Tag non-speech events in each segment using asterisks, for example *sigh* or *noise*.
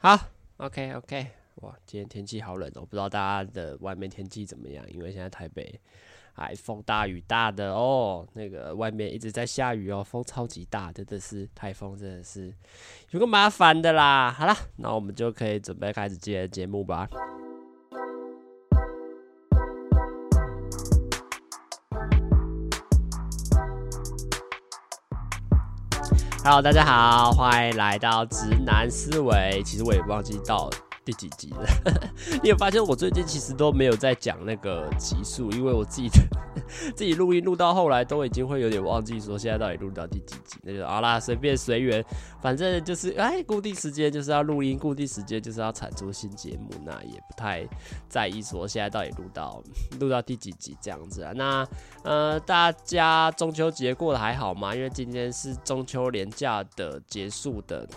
好，OK OK，哇，今天天气好冷哦，不知道大家的外面天气怎么样？因为现在台北还风大雨大的哦，那个外面一直在下雨哦，风超级大，真的是台风，真的是有个麻烦的啦。好啦，那我们就可以准备开始今天的节目吧。Hello，大家好，欢迎来到直男思维。其实我也忘记到了第几集了。*laughs* 你有发现我最近其实都没有在讲那个集数，因为我自己的 *laughs* 自己录音录到后来都已经会有点忘记说现在到底录到第几集。那就好啦，随便随缘，反正就是哎，固定时间就是要录音，固定时间就是要产出新节目，那也不太在意说现在到底录到录到第几集这样子啊。那呃，大家中秋节过得还好吗？因为今天是中秋连假的结束的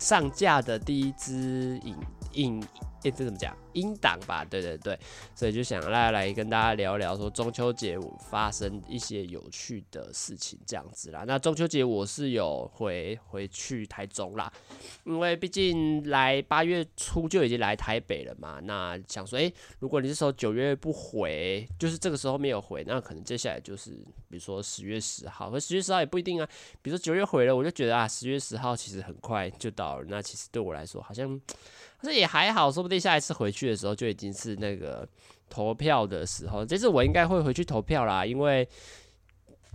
上架的第一支影影。欸、这怎么讲？音档吧，对对对，所以就想来来跟大家聊聊说中秋节我发生一些有趣的事情这样子啦。那中秋节我是有回回去台中啦，因为毕竟来八月初就已经来台北了嘛。那想说，诶、欸，如果你这时候九月不回，就是这个时候没有回，那可能接下来就是比如说十月十号，可十月十号也不一定啊。比如说九月回了，我就觉得啊，十月十号其实很快就到了。那其实对我来说好像。这也还好，说不定下一次回去的时候就已经是那个投票的时候。这次我应该会回去投票啦，因为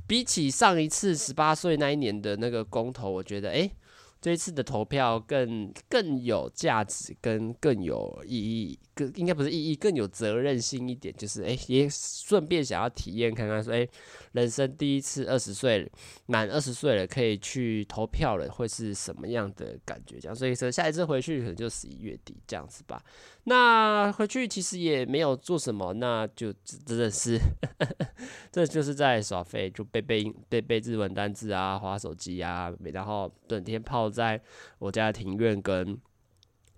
比起上一次十八岁那一年的那个公投，我觉得诶。这一次的投票更更有价值，跟更有意义，更应该不是意义，更有责任心一点。就是哎，也顺便想要体验看看，说哎，人生第一次二十岁满二十岁了，可以去投票了，会是什么样的感觉？这样，所以说下一次回去可能就十一月底这样子吧。那回去其实也没有做什么，那就真的是，*laughs* 这就是在耍废，就背背背背日文单字啊，划手机啊，然后整天泡在我家庭院跟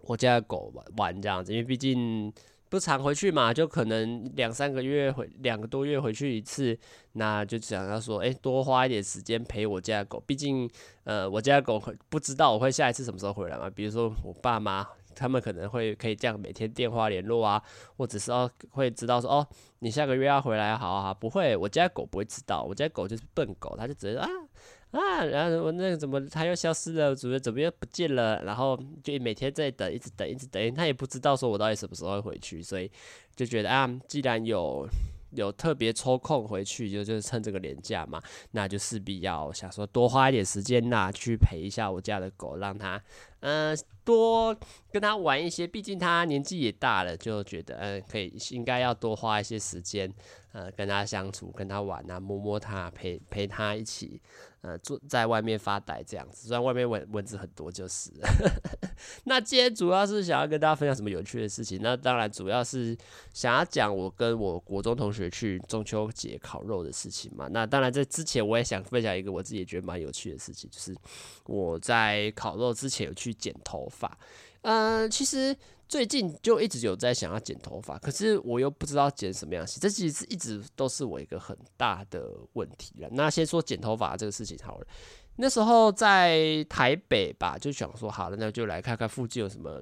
我家的狗玩玩这样子，因为毕竟不常回去嘛，就可能两三个月回两个多月回去一次，那就想要说，哎，多花一点时间陪我家的狗，毕竟呃，我家的狗不知道我会下一次什么时候回来嘛，比如说我爸妈。他们可能会可以这样每天电话联络啊，或者是哦会知道说哦，你下个月要回来，好啊，不会，我家狗不会知道，我家狗就是笨狗，它就直接啊啊，然后我那个怎么它又消失了，主人怎么又不见了，然后就每天在等，一直等，一直等，他也不知道说我到底什么时候会回去，所以就觉得啊，既然有有特别抽空回去，就就是趁这个年假嘛，那就势必要想说多花一点时间呐，去陪一下我家的狗，让它嗯。多跟他玩一些，毕竟他年纪也大了，就觉得嗯，可以应该要多花一些时间，呃，跟他相处，跟他玩啊，摸摸他，陪陪他一起，呃，坐在外面发呆这样子。虽然外面蚊蚊子很多，就是。*laughs* 那今天主要是想要跟大家分享什么有趣的事情？那当然主要是想要讲我跟我国中同学去中秋节烤肉的事情嘛。那当然在之前我也想分享一个我自己也觉得蛮有趣的事情，就是我在烤肉之前有去剪头发。嗯，其实最近就一直有在想要剪头发，可是我又不知道剪什么样型，这其实一直都是我一个很大的问题了。那先说剪头发这个事情好了。那时候在台北吧，就想说好了，那就来看看附近有什么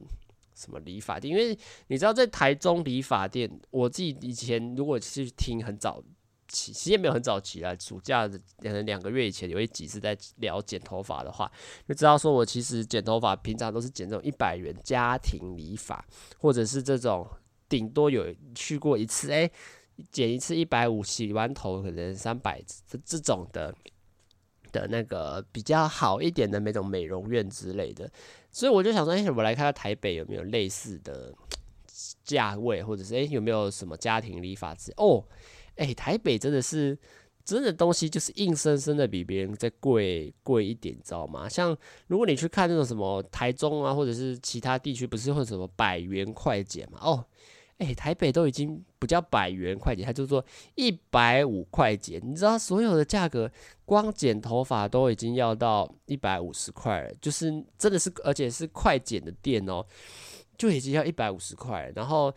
什么理发店，因为你知道在台中理发店，我自己以前如果去听很早。其实也没有很早期啦，暑假的两两个月以前有一集是在聊剪头发的话，就知道说我其实剪头发平常都是剪这种一百元家庭理发，或者是这种顶多有去过一次，哎，剪一次一百五，洗完头可能三百这这种的的那个比较好一点的那种美容院之类的，所以我就想说，哎，我来看看台北有没有类似的价位，或者是哎有没有什么家庭理发师哦。哎、台北真的是真的东西，就是硬生生的比别人再贵贵一点，知道吗？像如果你去看那种什么台中啊，或者是其他地区，不是会什么百元快剪嘛？哦，哎、台北都已经不叫百元快剪，它就说一百五快剪。你知道所有的价格，光剪头发都已经要到一百五十块了，就是真的是，而且是快剪的店哦，就已经要一百五十块。然后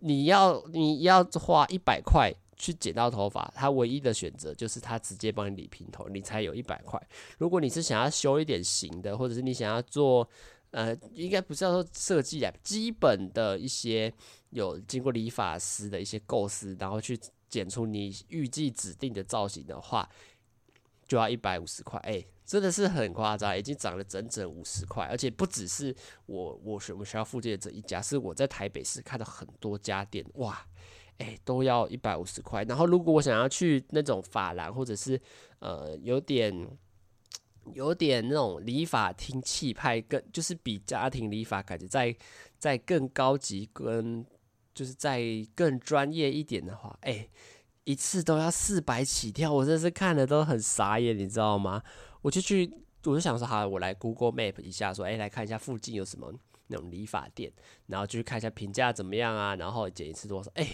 你要你要花一百块。去剪到头发，他唯一的选择就是他直接帮你理平头，你才有一百块。如果你是想要修一点型的，或者是你想要做呃，应该不是要说设计啊，基本的一些有经过理发师的一些构思，然后去剪出你预计指定的造型的话，就要一百五十块。哎、真的是很夸张，已经涨了整整五十块，而且不只是我我我们学校附近的这一家，是我在台北市看到很多家店，哇，哎、都要一百五十块。然后如果我想要去那种发廊，或者是呃有点。有点那种理发厅气派，更就是比家庭理发感觉再再更高级，跟就是再更专业一点的话，哎、一次都要四百起跳，我真是看了都很傻眼，你知道吗？我就去，我就想说，好，我来 Google Map 一下，说，哎、来看一下附近有什么那种理发店，然后就去看一下评价怎么样啊，然后剪一次多少，哎、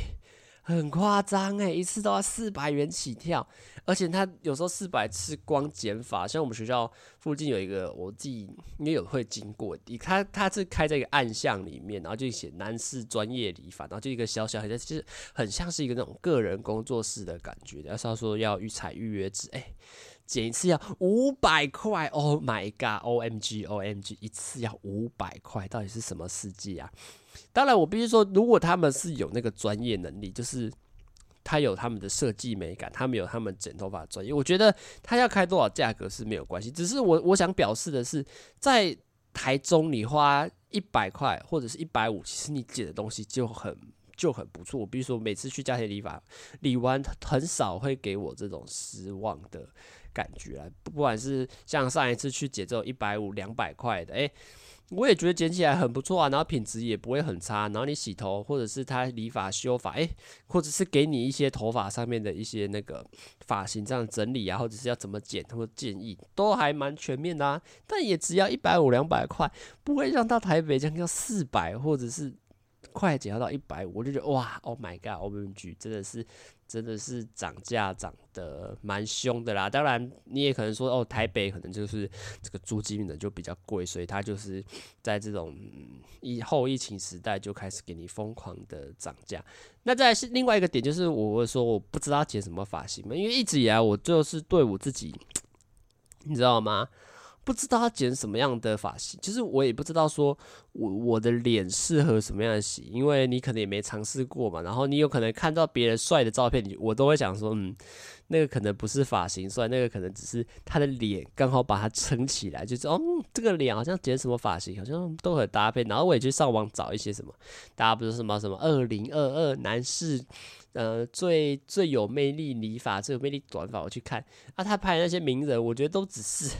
很夸张诶，一次都要四百元起跳，而且他有时候四百是光剪发，像我们学校附近有一个，我自己也有会经过，他他是开在一个暗巷里面，然后就写男士专业理发，然后就一个小小，其实很像是一个那种个人工作室的感觉，要是他说要预采预约制，哎，剪一次要五百块，Oh my god，OMG，OMG，一次要五百块，到底是什么世界啊？当然，我必须说，如果他们是有那个专业能力，就是他有他们的设计美感，他们有他们剪头发的专业，我觉得他要开多少价格是没有关系。只是我我想表示的是，在台中你花一百块或者是一百五，其实你剪的东西就很就很不错。我比如说，每次去家庭理发，理完很少会给我这种失望的感觉啊。不管是像上一次去剪这种一百五、两百块的，诶。我也觉得剪起来很不错啊，然后品质也不会很差，然后你洗头或者是他理发修发，诶，或者是给你一些头发上面的一些那个发型这样整理啊，或者是要怎么剪或者建议，都还蛮全面的啊。但也只要一百五两百块，不会让到台北这样要四百或者是快剪到一百五，我就觉得哇，Oh my God，OMG，真的是。真的是涨价涨得蛮凶的啦，当然你也可能说哦，台北可能就是这个租金呢就比较贵，所以它就是在这种疫后疫情时代就开始给你疯狂的涨价。那再是另外一个点，就是我会说我不知道剪什么发型嘛，因为一直以来我就是对我自己，你知道吗？不知道他剪什么样的发型，就是我也不知道说我我的脸适合什么样的型，因为你可能也没尝试过嘛。然后你有可能看到别人帅的照片，你我都会想说，嗯，那个可能不是发型帅，那个可能只是他的脸刚好把它撑起来，就是哦，这个脸好像剪什么发型，好像都很搭配。然后我也去上网找一些什么，大家不是什么什么二零二二男士。呃，最最有魅力理发，最有魅力短发，我去看啊，他拍那些名人，我觉得都只是，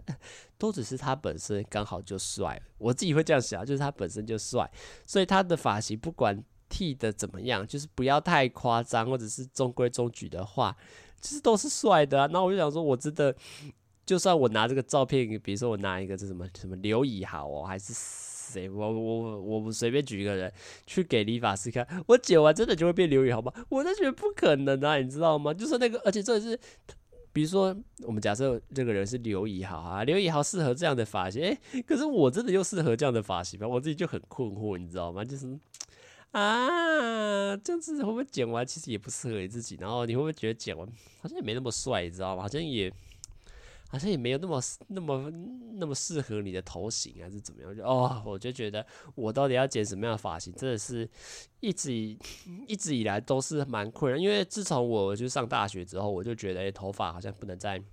*laughs* 都只是他本身刚好就帅，我自己会这样想，就是他本身就帅，所以他的发型不管剃的怎么样，就是不要太夸张，或者是中规中矩的话，其实都是帅的啊。那我就想说，我真的，就算我拿这个照片，比如说我拿一个这什么什么刘以豪哦，还是。谁？我我我我随便举一个人去给理发师看，我剪完真的就会变刘宇豪吗？我都觉得不可能啊，你知道吗？就是那个，而且这是，比如说我们假设这个人是刘以豪啊，刘以豪适合这样的发型，哎、可是我真的又适合这样的发型吗？我自己就很困惑，你知道吗？就是啊，这样子会不会剪完其实也不适合你自己？然后你会不会觉得剪完好像也没那么帅，你知道吗？好像也。好像也没有那么那么那么适合你的头型还是怎么样？就哦，我就觉得我到底要剪什么样的发型，真的是一直以一直以来都是蛮困扰。因为自从我就上大学之后，我就觉得，欸，头发好像不能再就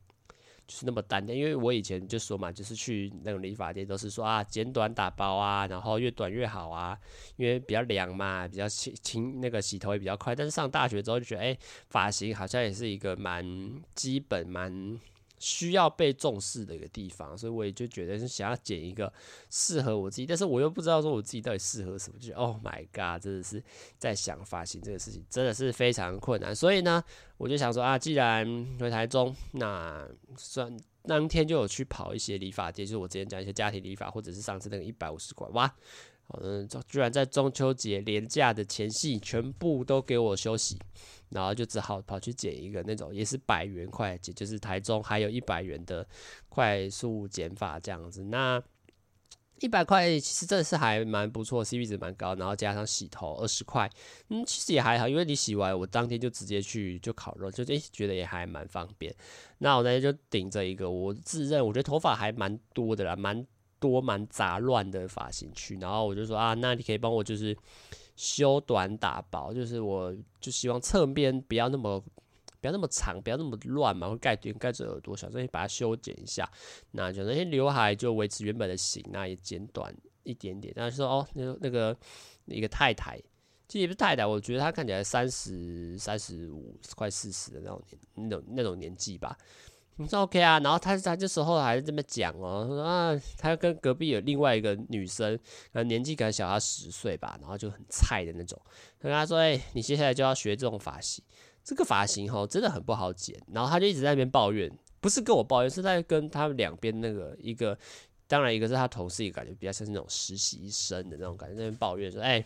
是那么单调。因为我以前就说嘛，就是去那种理发店都是说啊，剪短打薄啊，然后越短越好啊，因为比较凉嘛，比较轻轻那个洗头也比较快。但是上大学之后就觉得，哎，发型好像也是一个蛮基本蛮。需要被重视的一个地方，所以我也就觉得是想要剪一个适合我自己，但是我又不知道说我自己到底适合什么，就 Oh my God，真的是在想发型这个事情真的是非常困难，所以呢，我就想说啊，既然回台中，那算当天就有去跑一些理发店，就是我之前讲一些家庭理发，或者是上次那个一百五十块，哇，嗯，居然在中秋节连假的前夕，全部都给我休息。然后就只好跑去剪一个那种也是百元快，就是台中还有一百元的快速剪发这样子。那一百块其实真的是还蛮不错，CP 值蛮高。然后加上洗头二十块，嗯，其实也还好，因为你洗完我当天就直接去就烤肉，就诶觉得也还蛮方便。那我那天就顶着一个，我自认我觉得头发还蛮多的啦，蛮。多蛮杂乱的发型去，然后我就说啊，那你可以帮我就是修短打薄，就是我就希望侧边不要那么不要那么长，不要那么乱嘛，会盖点盖着耳朵，想说你把它修剪一下，那就那些刘海就维持原本的型，那也剪短一点点。但是说哦，那个那个一个太太。其实也不是太太，我觉得她看起来三十三十五，快四十的那种年那种那种年纪吧。你说 OK 啊？然后他他这时候还是这么讲哦，说啊，他跟隔壁有另外一个女生，可能年纪可能小他十岁吧，然后就很菜的那种。他跟他说：“哎、你接下来就要学这种发型，这个发型吼真的很不好剪。”然后他就一直在那边抱怨，不是跟我抱怨，是在跟他们两边那个一个，当然一个是他同事，一个感觉比较像是那种实习生的那种感觉，在那边抱怨说：“哎、”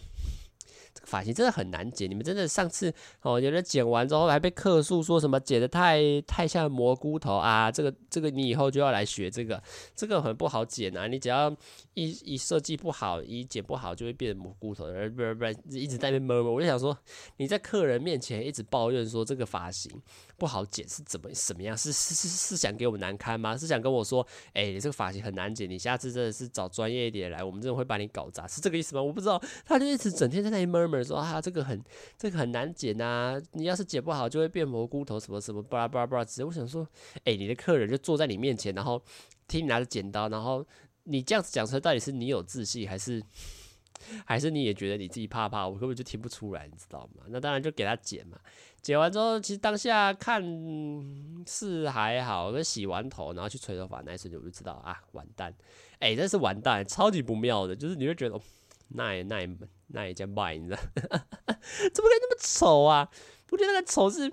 发型真的很难剪，你们真的上次哦，有人剪完之后还被客诉说什么剪的太太像蘑菇头啊，这个这个你以后就要来学这个，这个很不好剪啊，你只要一一设计不好，一剪不好就会变成蘑菇头，而不不不一直在那边摸摸，我就想说你在客人面前一直抱怨说这个发型不好剪是怎么什么样？是是是是想给我们难堪吗？是想跟我说，哎、你这个发型很难剪，你下次真的是找专业一点来，我们真的会把你搞砸，是这个意思吗？我不知道，他就一直整天在那里闷闷。说啊，这个很这个很难剪呐、啊，你要是剪不好就会变蘑菇头什么什么巴拉巴拉巴拉。只是我想说，哎，你的客人就坐在你面前，然后听你拿着剪刀，然后你这样子讲出来，到底是你有自信，还是还是你也觉得你自己怕怕？我根本就听不出来，你知道吗？那当然就给他剪嘛。剪完之后，其实当下看是还好，跟洗完头然后去吹头发那一瞬间，我就知道啊，完蛋，哎，真是完蛋，超级不妙的，就是你会觉得。那也那也那也叫卖，你知道？*laughs* 怎么可以那么丑啊？我觉得那个丑是，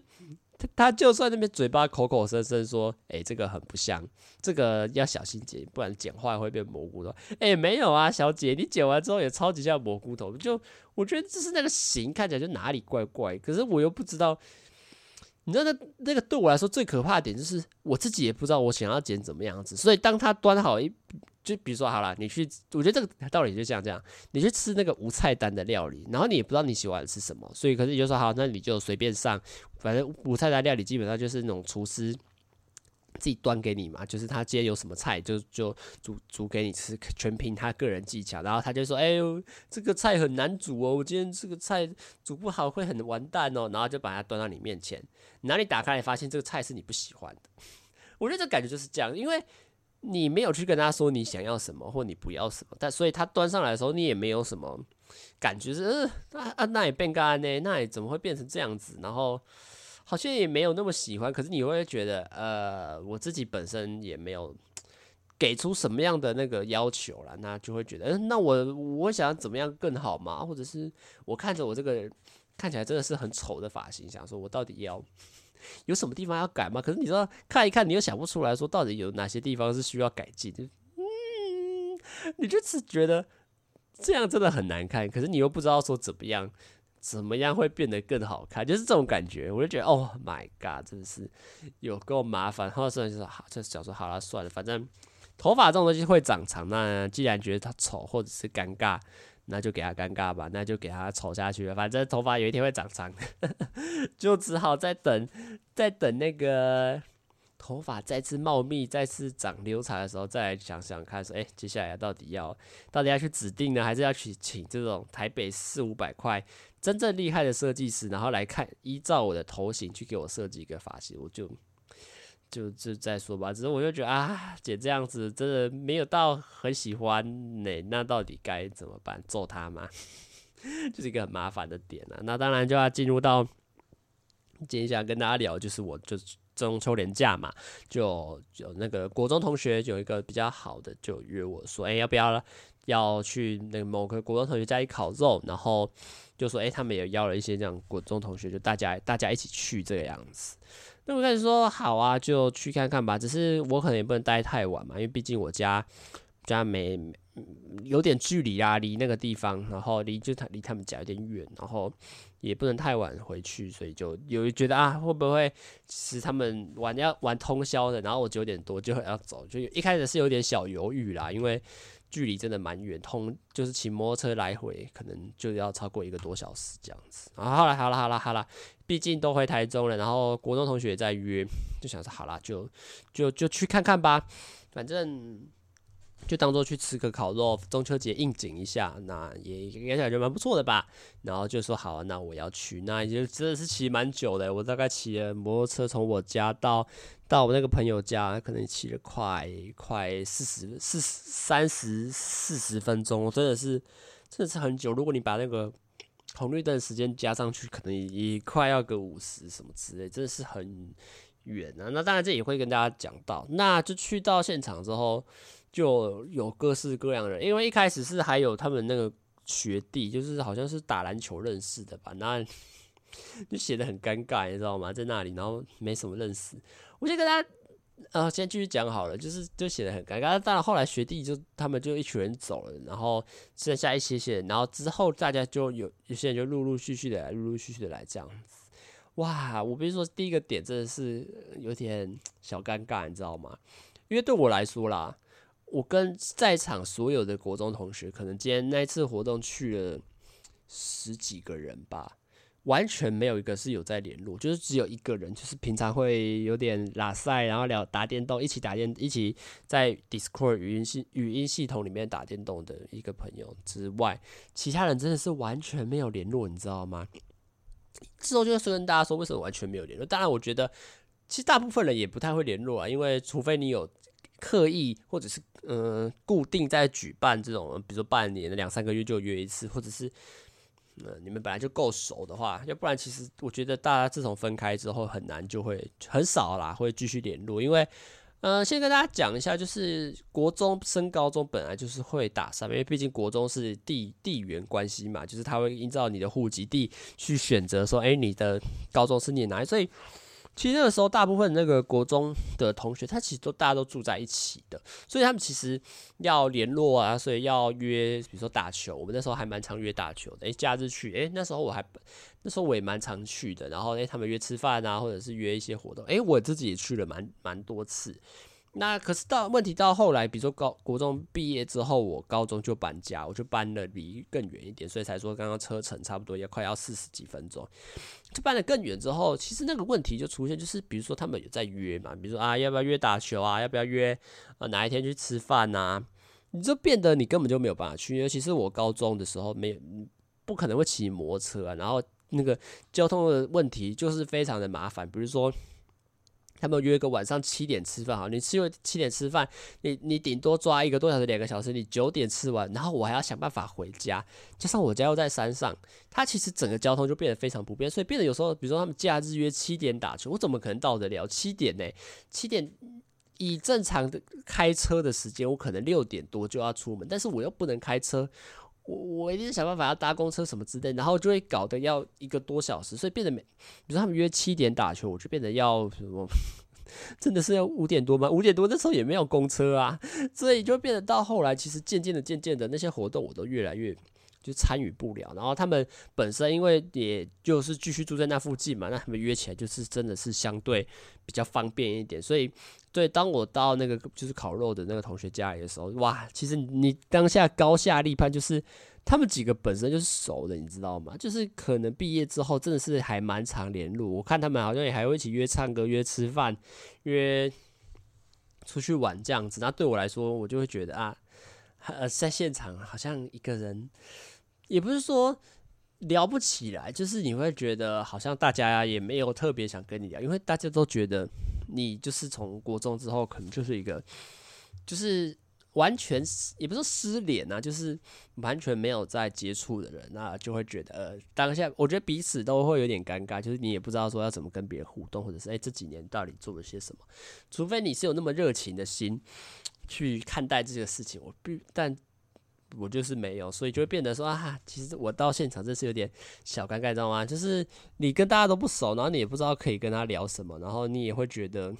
他就算那边嘴巴口口声声说，哎、这个很不像，这个要小心剪，不然剪坏会变蘑菇头。哎、没有啊，小姐，你剪完之后也超级像蘑菇头。就我觉得这是那个型看起来就哪里怪怪，可是我又不知道。你知道那那个对我来说最可怕的点就是我自己也不知道我想要剪怎么样子，所以当他端好一。就比如说好了，你去，我觉得这个道理就像这样，你去吃那个无菜单的料理，然后你也不知道你喜欢吃什么，所以可是你就说好，那你就随便上，反正无菜单料理基本上就是那种厨师自己端给你嘛，就是他今天有什么菜就就煮煮给你吃，全凭他个人技巧，然后他就说，哎呦，这个菜很难煮哦，我今天这个菜煮不好会很完蛋哦，然后就把它端到你面前，然后你打开来发现这个菜是你不喜欢的，*laughs* 我觉得这感觉就是这样，因为。你没有去跟他说你想要什么或你不要什么，但所以他端上来的时候，你也没有什么感觉是，呃，啊，那也变干呢？那也怎么会变成这样子？然后好像也没有那么喜欢，可是你会觉得，呃，我自己本身也没有给出什么样的那个要求啦，那就会觉得，嗯、那我我想怎么样更好嘛？或者是我看着我这个看起来真的是很丑的发型，想说我到底要。有什么地方要改吗？可是你知道，看一看，你又想不出来说到底有哪些地方是需要改进的。嗯，你就是觉得这样真的很难看，可是你又不知道说怎么样，怎么样会变得更好看，就是这种感觉。我就觉得，Oh my God，真的是有够麻烦。后来说就是好，就想说好了，算了，反正头发这种东西会长长。那既然觉得它丑或者是尴尬。那就给他尴尬吧，那就给他丑下去了。反正头发有一天会长长的，*laughs* 就只好再等，再等那个头发再次茂密、再次长留长的时候，再来想想看，说，哎，接下来到底要，到底要去指定呢，还是要去请这种台北四五百块真正厉害的设计师，然后来看，依照我的头型去给我设计一个发型，我就。就就再说吧，只是我就觉得啊，姐这样子真的没有到很喜欢呢，那到底该怎么办？揍他吗？*laughs* 就是一个很麻烦的点啊。那当然就要进入到今天想跟大家聊，就是我就中秋连假嘛，就有那个国中同学有一个比较好的，就约我说，哎、要不要要去那个某个国中同学家里烤肉？然后就说，哎、他们也邀了一些这样国中同学，就大家大家一起去这个样子。那我开始说好啊，就去看看吧。只是我可能也不能待太晚嘛，因为毕竟我家家没有点距离啊，离那个地方，然后离就他离他们家有点远，然后也不能太晚回去，所以就有觉得啊，会不会其实他们玩要玩通宵的，然后我九点多就要走，就一开始是有点小犹豫啦，因为。距离真的蛮远，通就是骑摩托车来回，可能就要超过一个多小时这样子。啊，好了好了好了好了，毕竟都回台中了，然后国中同学也在约，就想说好了，就就就去看看吧。反正就当做去吃个烤肉，中秋节应景一下，那也也感觉蛮不错的吧。然后就说好，那我要去，那也就真的是骑蛮久的。我大概骑了摩托车从我家到到我那个朋友家，可能骑了快快四十四三十四十分钟，真的是真的是很久。如果你把那个红绿灯时间加上去，可能也快要个五十什么之类，真的是很远啊。那当然这也会跟大家讲到，那就去到现场之后。就有各式各样的人，因为一开始是还有他们那个学弟，就是好像是打篮球认识的吧，那 *laughs* 就显得很尴尬，你知道吗？在那里，然后没什么认识，我就跟他呃先继续讲好了，就是就显得很尴尬。当然后来学弟就他们就一群人走了，然后剩下一些些，然后之后大家就有有些人就陆陆续续的来，陆陆续续的来这样子。哇，我比如说第一个点真的是有点小尴尬，你知道吗？因为对我来说啦。我跟在场所有的国中同学，可能今天那一次活动去了十几个人吧，完全没有一个是有在联络，就是只有一个人，就是平常会有点拉塞，然后聊打电动，一起打电，一起在 Discord 语音系语音系统里面打电动的一个朋友之外，其他人真的是完全没有联络，你知道吗？之后就说跟大家说为什么完全没有联络。当然，我觉得其实大部分人也不太会联络啊，因为除非你有。刻意或者是嗯、呃、固定在举办这种，比如说半年两三个月就约一次，或者是嗯、呃、你们本来就够熟的话，要不然其实我觉得大家自从分开之后很难就会很少啦，会继续联络。因为嗯、呃，先跟大家讲一下，就是国中升高中本来就是会打散，因为毕竟国中是地地缘关系嘛，就是他会依照你的户籍地去选择说，哎、你的高中是念哪里，所以。其实那个时候，大部分那个国中的同学，他其实都大家都住在一起的，所以他们其实要联络啊，所以要约，比如说打球，我们那时候还蛮常约打球的。诶，假日去，诶，那时候我还那时候我也蛮常去的。然后诶，他们约吃饭啊，或者是约一些活动，诶，我自己也去了蛮蛮多次。那可是到问题到后来，比如说高国中毕业之后，我高中就搬家，我就搬了离更远一点，所以才说刚刚车程差不多要快要四十几分钟，就搬了更远之后，其实那个问题就出现，就是比如说他们有在约嘛，比如说啊要不要约打球啊，要不要约啊哪一天去吃饭呐，你就变得你根本就没有办法去，尤其是我高中的时候没有不可能会骑摩托车，然后那个交通的问题就是非常的麻烦，比如说。他们约个晚上七点吃饭，好，你吃七点吃饭，你你顶多抓一个多小时、两个小时，你九点吃完，然后我还要想办法回家，加上我家又在山上，它其实整个交通就变得非常不便，所以变得有时候，比如说他们假日约七点打球，我怎么可能到得了七点呢？七点以正常的开车的时间，我可能六点多就要出门，但是我又不能开车。我我一定想办法要搭公车什么之类，然后就会搞得要一个多小时，所以变得没，比如说他们约七点打球，我就变得要什么，*laughs* 真的是要五点多吗？五点多那时候也没有公车啊，所以就变得到后来，其实渐渐的、渐渐的那些活动我都越来越就参与不了。然后他们本身因为也就是继续住在那附近嘛，那他们约起来就是真的是相对比较方便一点，所以。对，当我到那个就是烤肉的那个同学家里的时候，哇，其实你当下高下立判，就是他们几个本身就是熟的，你知道吗？就是可能毕业之后真的是还蛮常联络。我看他们好像也还会一起约唱歌、约吃饭、约出去玩这样子。那对我来说，我就会觉得啊，呃，在现场好像一个人，也不是说。聊不起来，就是你会觉得好像大家也没有特别想跟你聊，因为大家都觉得你就是从国中之后可能就是一个，就是完全也不是失联啊，就是完全没有在接触的人，那就会觉得呃，当下我觉得彼此都会有点尴尬，就是你也不知道说要怎么跟别人互动，或者是诶，这几年到底做了些什么，除非你是有那么热情的心去看待这个事情，我必但。我就是没有，所以就会变得说啊，其实我到现场真是有点小尴尬，你知道吗？就是你跟大家都不熟，然后你也不知道可以跟他聊什么，然后你也会觉得，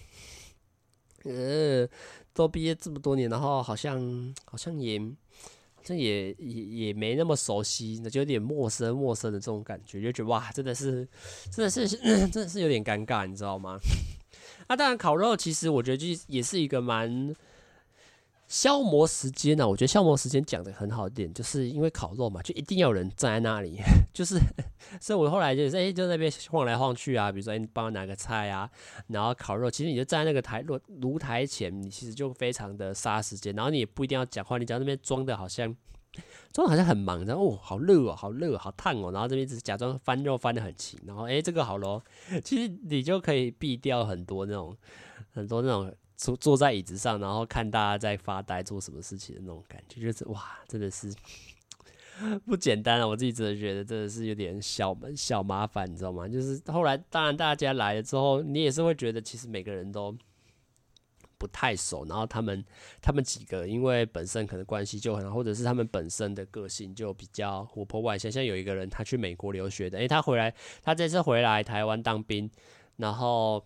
呃，都毕业这么多年，然后好像好像也这也也也没那么熟悉，那就有点陌生陌生的这种感觉，就觉得哇，真的是真的是 *clears throat* 真的是有点尴尬，你知道吗？*laughs* 啊，当然烤肉其实我觉得就也是一个蛮。消磨时间呢、啊？我觉得消磨时间讲得很好一点，就是因为烤肉嘛，就一定要有人站在那里，*laughs* 就是，所以我后来就是哎、就在那边晃来晃去啊，比如说你帮我拿个菜啊，然后烤肉，其实你就站在那个台炉炉台前，你其实就非常的杀时间，然后你也不一定要讲话，你只要那边装的好像装的好像很忙，然后哦，好热哦，好热哦，好烫哦，然后这边只是假装翻肉翻得很勤，然后哎、这个好咯，其实你就可以避掉很多那种很多那种。坐坐在椅子上，然后看大家在发呆做什么事情的那种感觉，就是哇，真的是 *laughs* 不简单啊！我自己真的觉得真的是有点小小麻烦，你知道吗？就是后来当然大家来了之后，你也是会觉得其实每个人都不太熟，然后他们他们几个因为本身可能关系就很好，或者是他们本身的个性就比较活泼外向，像有一个人他去美国留学的，诶，他回来他这次回来台湾当兵，然后。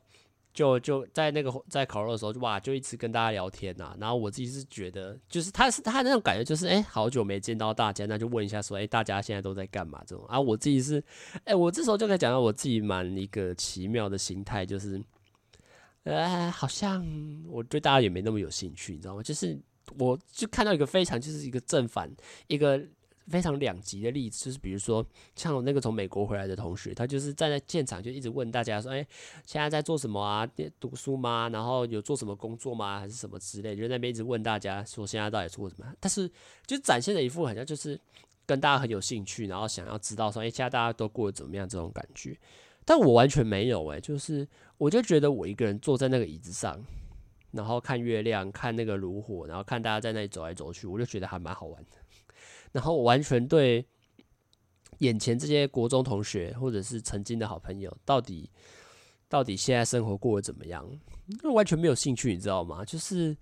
就就在那个在烤肉的时候，就哇，就一直跟大家聊天呐、然后我自己是觉得，就是他是他那种感觉，就是哎、好久没见到大家，那就问一下说，哎、大家现在都在干嘛？这种啊，我自己是，哎、我这时候就可以讲到我自己蛮一个奇妙的心态，就是，呃，好像我对大家也没那么有兴趣，你知道吗？就是我就看到一个非常就是一个正反一个。非常两极的例子，就是比如说像我那个从美国回来的同学，他就是站在现场就一直问大家说：“哎、现在在做什么啊？读书吗？然后有做什么工作吗？还是什么之类？”就在那边一直问大家说：“现在到底做什么？”但是就展现了一副好像就是跟大家很有兴趣，然后想要知道说：“哎、现在大家都过得怎么样？”这种感觉。但我完全没有哎、就是我就觉得我一个人坐在那个椅子上，然后看月亮，看那个炉火，然后看大家在那里走来走去，我就觉得还蛮好玩的。然后我完全对眼前这些国中同学，或者是曾经的好朋友，到底到底现在生活过得怎么样，完全没有兴趣，你知道吗？就是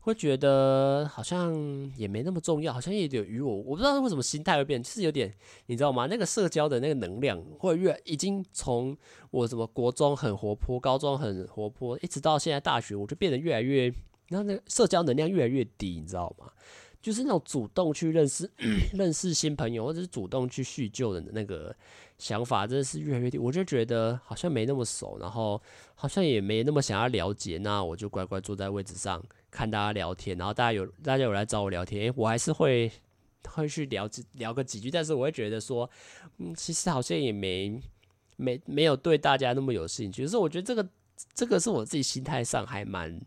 会觉得好像也没那么重要，好像也有点与我，我不知道为什么心态会变，就是有点，你知道吗？那个社交的那个能量，会越已经从我什么国中很活泼，高中很活泼，一直到现在大学，我就变得越来越，然后那个社交能量越来越低，你知道吗？就是那种主动去认识 *clears throat* 认识新朋友，或者是主动去叙旧的那个想法，真的是越来越低。我就觉得好像没那么熟，然后好像也没那么想要了解。那我就乖乖坐在位置上看大家聊天，然后大家有大家有来找我聊天，欸，我还是会会去聊几聊个几句。但是我会觉得说，嗯，其实好像也没没没有对大家那么有兴趣。就是我觉得这个这个是我自己心态上还蛮。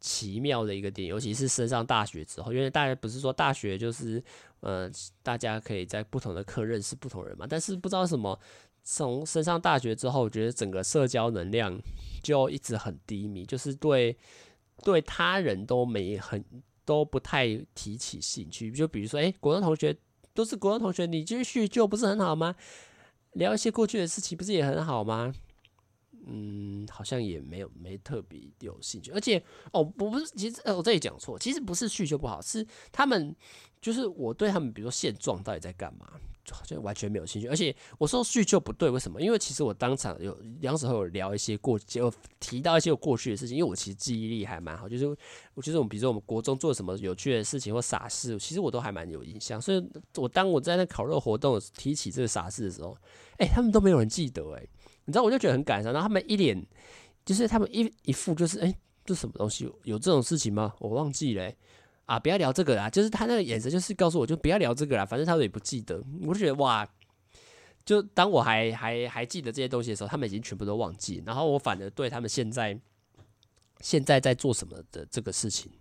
奇妙的一个点，尤其是升上大学之后，因为大家不是说大学就是，呃，大家可以在不同的课认识不同人嘛。但是不知道什么，从升上大学之后，我觉得整个社交能量就一直很低迷，就是对对他人都没很都不太提起兴趣。就比如说，哎，国中同学都是国中同学，你继续就不是很好吗？聊一些过去的事情，不是也很好吗？嗯，好像也没有没特别有兴趣，而且哦，我不是，其实呃，我这里讲错，其实不是叙旧不好，是他们就是我对他们，比如说现状到底在干嘛，就好像完全没有兴趣。而且我说叙旧不对，为什么？因为其实我当场有两时候有聊一些过，就提到一些我过去的事情，因为我其实记忆力还蛮好，就是我觉得我们比如说我们国中做什么有趣的事情或傻事，其实我都还蛮有印象。所以我当我在那烤肉活动提起这个傻事的时候，哎、他们都没有人记得、欸，哎。你知道，我就觉得很感伤。然后他们一脸，就是他们一一副就是，哎、这什么东西？有这种事情吗？我忘记了、啊，不要聊这个啦。就是他那个眼神，就是告诉我就不要聊这个啦。反正他们也不记得。我就觉得哇，就当我还还还记得这些东西的时候，他们已经全部都忘记。然后我反而对他们现在现在在做什么的这个事情，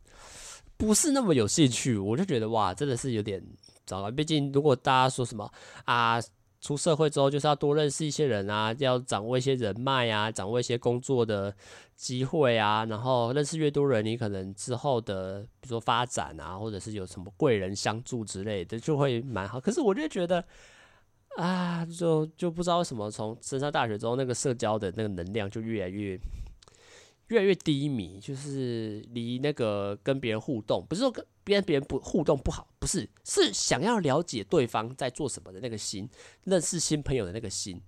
不是那么有兴趣。我就觉得哇，真的是有点糟糕。毕竟如果大家说什么啊。出社会之后就是要多认识一些人啊，要掌握一些人脉啊，掌握一些工作的机会啊，然后认识越多人，你可能之后的比如说发展啊，或者是有什么贵人相助之类的，就会蛮好。可是我就觉得啊，就就不知道为什么从升上大学之后，那个社交的那个能量就越来越。越来越低迷，就是离那个跟别人互动，不是说跟跟别人不互动不好，不是，是想要了解对方在做什么的那个心，认识新朋友的那个心，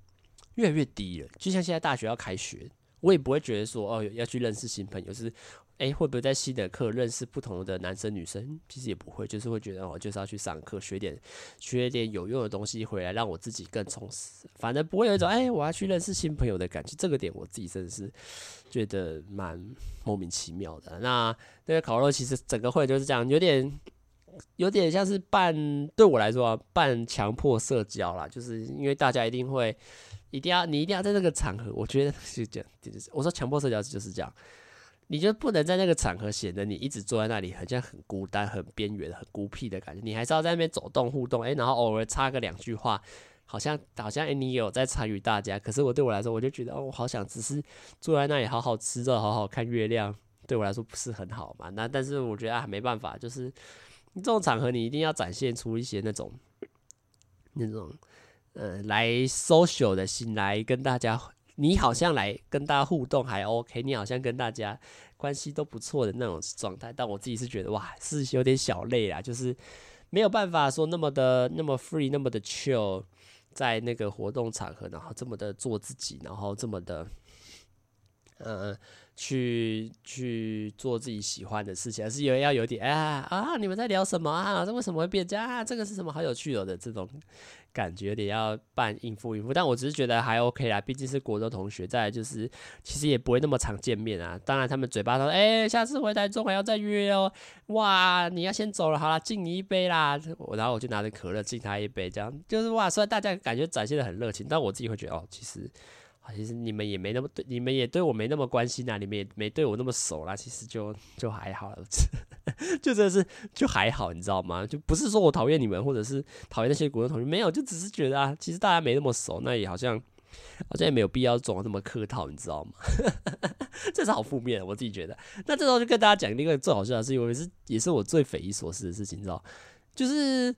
越来越低了。就像现在大学要开学，我也不会觉得说哦要去认识新朋友，是诶，会不会在新的课认识不同的男生女生？其实也不会，就是会觉得我就是要去上课，学点学点有用的东西回来，让我自己更充实。反正不会有一种诶，我要去认识新朋友的感觉。这个点我自己真的是觉得蛮莫名其妙的。那那个烤肉其实整个会就是这样，有点有点像是半对我来说啊，半强迫社交啦，就是因为大家一定会一定要你一定要在这个场合，我觉得 *laughs* 是这样。就是我说强迫社交就是这样。你就不能在那个场合显得你一直坐在那里，好像很孤单、很边缘、很孤僻的感觉。你还是要在那边走动互动，诶、然后偶尔插个两句话，好像好像诶、你有在参与大家。可是我对我来说，我就觉得哦，我好想只是坐在那里好好吃着，好好看月亮，对我来说不是很好嘛。那但是我觉得啊，没办法，就是这种场合你一定要展现出一些那种那种呃来 social 的心来跟大家。你好像来跟大家互动还 OK，你好像跟大家关系都不错的那种状态，但我自己是觉得哇，是有点小累啦，就是没有办法说那么的那么 free，那么的 chill，在那个活动场合，然后这么的做自己，然后这么的，嗯。去去做自己喜欢的事情，还是有要有点啊啊！你们在聊什么啊？这为什么会变这样啊？这个是什么好有趣的的这种感觉，有点要扮应付应付。但我只是觉得还 OK 啦，毕竟是国中同学，再来就是其实也不会那么常见面啊。当然他们嘴巴说，哎，下次回台中还要再约哦。哇，你要先走了，好啦，敬你一杯啦。我然后我就拿着可乐敬他一杯，这样就是哇，虽然大家感觉展现得很热情，但我自己会觉得哦，其实。啊其实你们也没那么对，你们也对我没那么关心呐，你们也没对我那么熟啦。其实就就还好，*laughs* 就真的是就还好，你知道吗？就不是说我讨厌你们，或者是讨厌那些国中同学，没有，就只是觉得啊，其实大家没那么熟，那也好像好像也没有必要总那么客套，你知道吗？*laughs* 这是好负面，我自己觉得。那这时候就跟大家讲另一个最好笑的事，因为是也是我最匪夷所思的事情，你知道，就是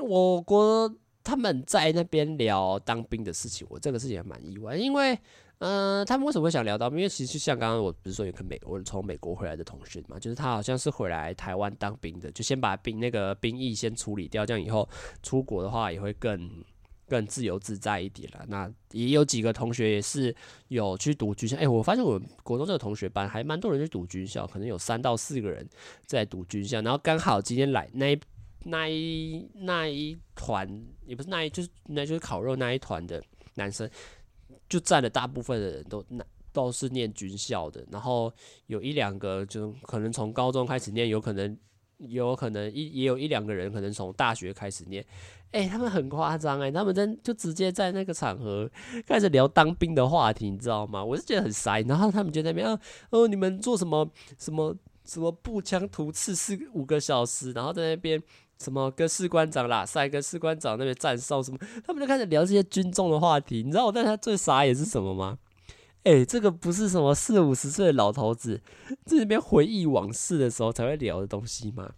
我国。他们在那边聊当兵的事情，我这个事情还蛮意外，因为，嗯、他们为什么会想聊当兵？因为其实就像刚刚我不是说有个美国人从美国回来的同学嘛，就是他好像是回来台湾当兵的，就先把兵那个兵役先处理掉，这样以后出国的话也会更更自由自在一点了。那也有几个同学也是有去读军校，哎、我发现我们国中这个同学班还蛮多人去读军校，可能有三到四个人在读军校，然后刚好今天来那一。那一那一团也不是那一，就是那就是烤肉那一团的男生，就占了大部分的人都那都是念军校的，然后有一两个就可能从高中开始念，有可能有可能一也有一两个人可能从大学开始念，哎、他们很夸张哎，他们真就直接在那个场合开始聊当兵的话题，你知道吗？我是觉得很塞，然后他们就在那边哦哦，你们做什么什么什么步枪图刺四五个小时，然后在那边。什么跟士官长拉，赛跟士官长那边站哨什么，他们就开始聊这些军中的话题。你知道我对他最傻也是什么吗？诶、这个不是什么四五十岁的老头子在那边回忆往事的时候才会聊的东西吗？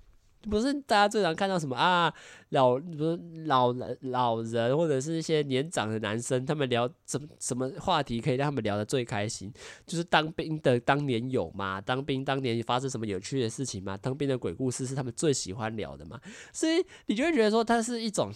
不是大家最常看到什么啊，老不是老人老人或者是一些年长的男生，他们聊什么什么话题可以让他们聊得最开心？就是当兵的当年有吗？当兵当年发生什么有趣的事情吗？当兵的鬼故事是他们最喜欢聊的吗？所以你就会觉得说，它是一种。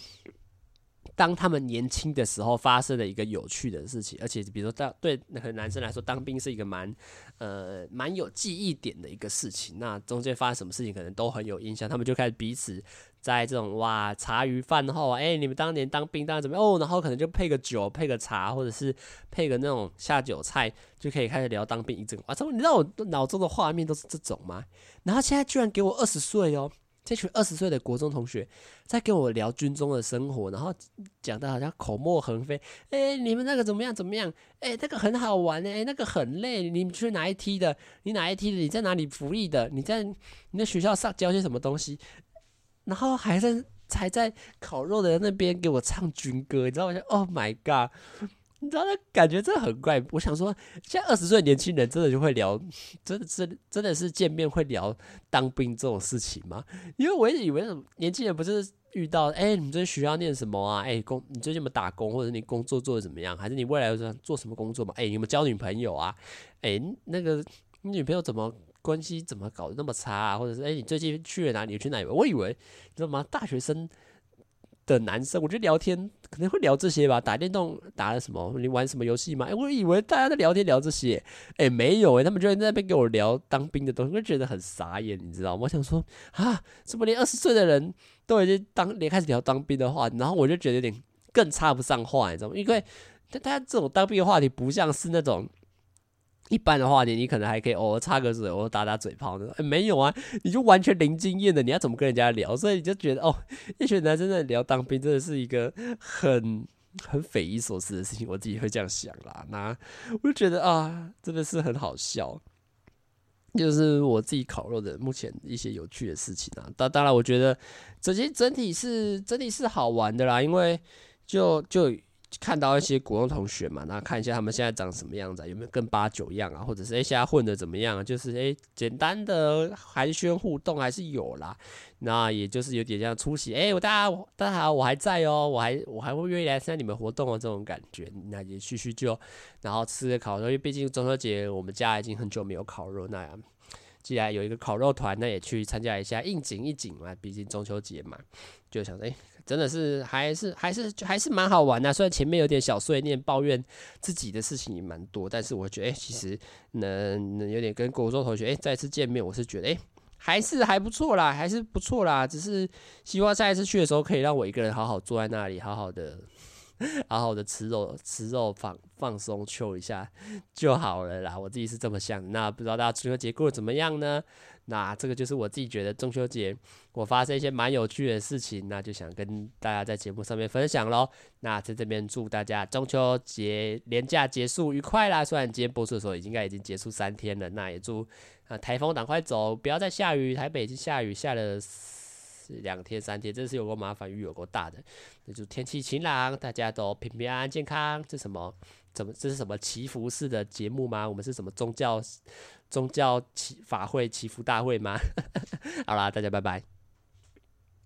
当他们年轻的时候发生了一个有趣的事情，而且比如说当对那个男生来说，当兵是一个蛮呃蛮有记忆点的一个事情。那中间发生什么事情，可能都很有印象。他们就开始彼此在这种哇茶余饭后，哎、你们当年当兵当怎么样哦？然后可能就配个酒，配个茶，或者是配个那种下酒菜，就可以开始聊当兵一整个。哇，你知道我脑中的画面都是这种吗？然后现在居然给我二十岁哦。这群二十岁的国中同学在跟我聊军中的生活，然后讲的好像口沫横飞。哎，你们那个怎么样？怎么样？哎，那个很好玩哎，那个很累。你们去哪一梯的？你哪一梯的？你在哪里服役的？你在你在学校上教些什么东西？然后还在还在烤肉的那边给我唱军歌，你知道吗？Oh my god！你知道那感觉真的很怪。我想说，现在二十岁年轻人真的就会聊，真的是真的是见面会聊当兵这种事情吗？因为我一直以为年轻人不是遇到，哎、你最近学校念什么啊？哎、工你最近有没有打工，或者你工作做的怎么样？还是你未来有做什么工作吗？哎、有没有交女朋友啊？哎、那个你女朋友怎么关系怎么搞得那么差啊？或者是哎、你最近去了哪里？去哪里？我以为你知道吗？大学生。的男生，我觉得聊天可能会聊这些吧，打电动打了什么？你玩什么游戏吗？哎、我以为大家在聊天聊这些，哎、没有哎、他们居然在那边给我聊当兵的东西，我就觉得很傻眼，你知道吗？我想说啊，怎么连二十岁的人都已经当连开始聊当兵的话，然后我就觉得有点更插不上话，你知道吗？因为大家这种当兵的话题不像是那种。一般的话，你你可能还可以偶尔插个嘴，偶尔打打嘴炮的。没有啊，你就完全零经验的，你要怎么跟人家聊？所以你就觉得哦，一群男生在聊当兵，真的是一个很很匪夷所思的事情。我自己会这样想啦，那我就觉得啊，真的是很好笑。就是我自己烤肉的目前一些有趣的事情啊。当当然，我觉得整体整体是整体是好玩的啦，因为就就。看到一些国中同学嘛，那看一下他们现在长什么样子，有没有跟八九样啊？或者是哎，现在混得怎么样啊？就是哎，简单的寒暄互动还是有啦。那也就是有点像出席，哎，我大家大家好，我还在哦，我还我还会愿意来参加你们活动啊这种感觉。那也叙叙旧，然后吃个烤肉，因为毕竟中秋节我们家已经很久没有烤肉，那样既然有一个烤肉团，那也去参加一下，应景一景嘛。毕竟中秋节嘛，就想哎。真的是还是还是还是蛮好玩的，虽然前面有点小碎念，抱怨自己的事情也蛮多，但是我觉得哎、其实能能有点跟国中同学哎、再次见面，我是觉得哎、还是还不错啦，还是不错啦，只是希望下一次去的时候可以让我一个人好好坐在那里，好好的。好好的吃肉，吃肉放放松，秋一下就好了啦。我自己是这么想。那不知道大家中秋节过得怎么样呢？那这个就是我自己觉得中秋节我发生一些蛮有趣的事情，那就想跟大家在节目上面分享喽。那在这边祝大家中秋节连假结束愉快啦！虽然今天播出的时候应该已经结束三天了，那也祝啊台风赶快走，不要再下雨。台北已经下雨下了。两天三天，真是有个麻烦，雨有个大的。那就天气晴朗，大家都平平安安、健康。这什么？怎么？这是什么祈福式的节目吗？我们是什么宗教宗教祈法会祈福大会吗？*laughs* 好啦，大家拜拜。